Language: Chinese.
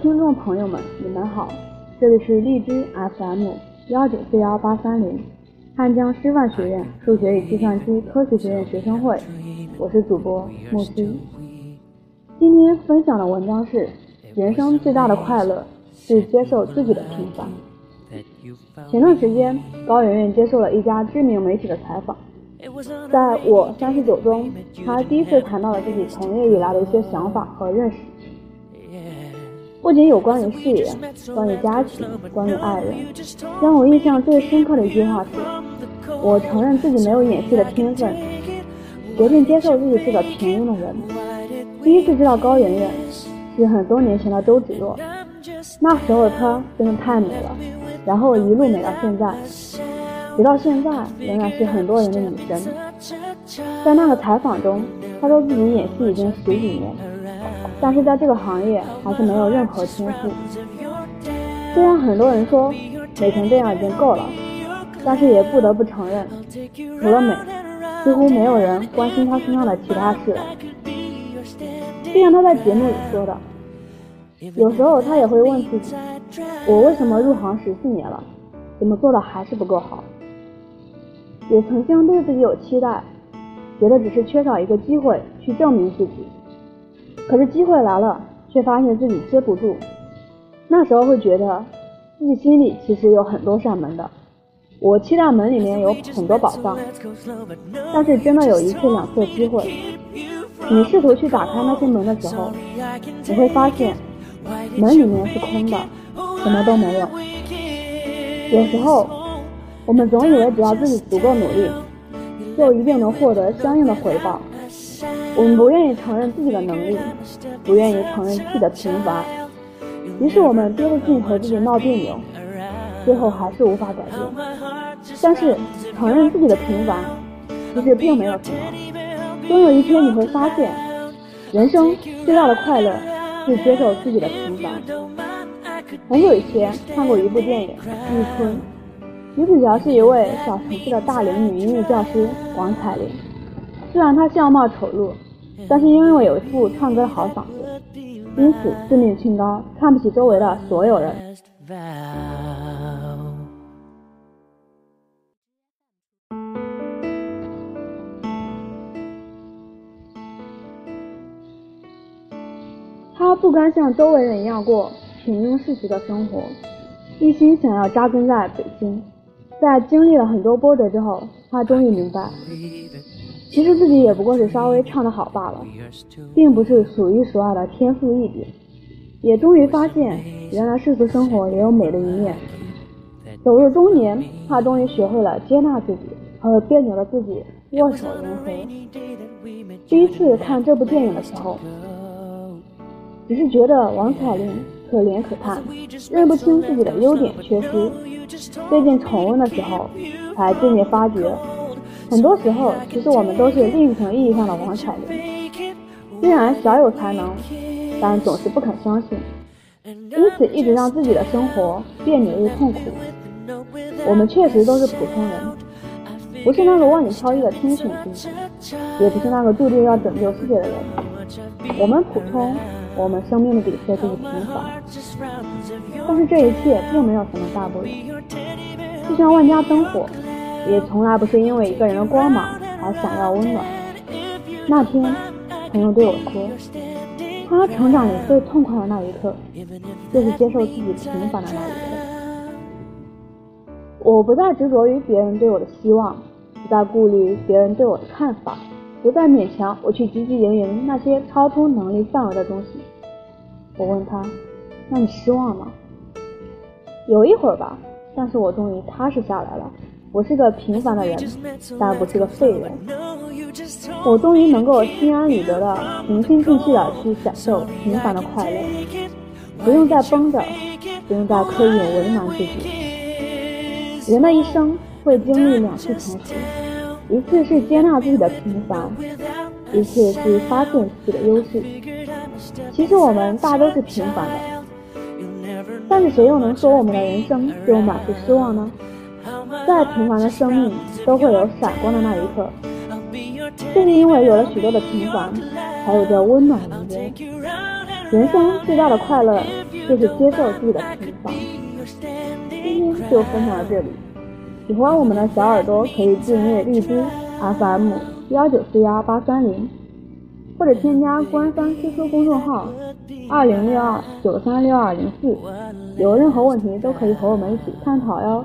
听众朋友们，你们好，这里是荔枝 FM 幺九四幺八三零，汉江师范学院数学与计算机科学学院学生会，我是主播木西。今天分享的文章是：人生最大的快乐是接受自己的平凡。前段时间，高圆圆接受了一家知名媒体的采访，在我三十九中，她第一次谈到了自己从业以来的一些想法和认识。不仅有关于事业、关于家庭、关于爱人，让我印象最深刻的一句话是：“我承认自己没有演戏的天分，决定接受自己是个平庸的人。”第一次知道高圆圆，是很多年前的周芷若，那时候的她真的太美了，然后一路美到现在，直到现在仍然是很多人的女神。在那个采访中，她说自己演戏已经十几年。但是在这个行业还是没有任何天赋。虽然很多人说美成这样已经够了，但是也不得不承认，除了美，几乎没有人关心她身上的其他事。就像她在节目里说的，有时候她也会问自己：我为什么入行十四年了，怎么做的还是不够好？也曾经对自己有期待，觉得只是缺少一个机会去证明自己。可是机会来了，却发现自己接不住。那时候会觉得，自己心里其实有很多扇门的。我期待门里面有很多宝藏，但是真的有一次两次机会，你试图去打开那些门的时候，你会发现门里面是空的，什么都没有。有时候，我们总以为只要自己足够努力，就一定能获得相应的回报。我们不愿意承认自己的能力，不愿意承认自己的平凡，于是我们憋着劲和自己闹别扭，最后还是无法改变。但是承认自己的平凡，其实并没有什么。终有一天你会发现，人生最大的快乐是接受自己的平凡。很久以前看过一部电影《玉春》，女主角是一位小城市的大龄女英语教师王彩玲。虽然他相貌丑陋，但是因为有一副唱歌的好嗓子，因此自命清高，看不起周围的所有人。他不甘像周围人一样过平庸世俗的生活，一心想要扎根在北京。在经历了很多波折之后，他终于明白。其实自己也不过是稍微唱得好罢了，并不是数一数二的天赋异禀。也终于发现，原来世俗生活也有美的一面。走入中年，他终于学会了接纳自己和别扭的自己握手言和。第一次看这部电影的时候，只是觉得王彩玲可怜可叹，认不清自己的优点缺失。最近重温的时候，才渐渐发觉。很多时候，其实我们都是另一层意义上的王彩玲。虽然小有才能，但总是不肯相信，因此一直让自己的生活别扭又痛苦。我们确实都是普通人，不是那个万里挑一的天选之子，也不是那个注定要拯救世界的人。我们普通，我们生命的底色就是平凡。但是这一切并没有什么大不了，就像万家灯火。也从来不是因为一个人的光芒而闪耀温暖。那天，朋友对我说，他成长里最痛快的那一刻，就是接受自己平凡的那一刻。我不再执着于别人对我的希望，不再顾虑别人对我的看法，不再勉强我去汲汲营营那些超出能力范围的东西。我问他：“那你失望吗？”有一会儿吧，但是我终于踏实下来了。我是个平凡的人，但不是个废人。我终于能够心安理得的、平心静气的去享受平凡的快乐，不用再绷着，不用再刻意为难自己。人的一生会经历两次成熟，一次是接纳自己的平凡，一次是发现自己的优势。其实我们大都是平凡的，但是谁又能说我们的人生就满是失望呢？再平凡的生命都会有闪光的那一刻，正是因为有了许多的平凡，才有着温暖的一天。人生最大的快乐就是接受自己的平凡。今天就分享到这里，喜欢我们的小耳朵可以订阅荔枝 FM 幺九四幺八三零，或者添加官方 QQ 公众号二零六二九三六二零四，有任何问题都可以和我们一起探讨哟。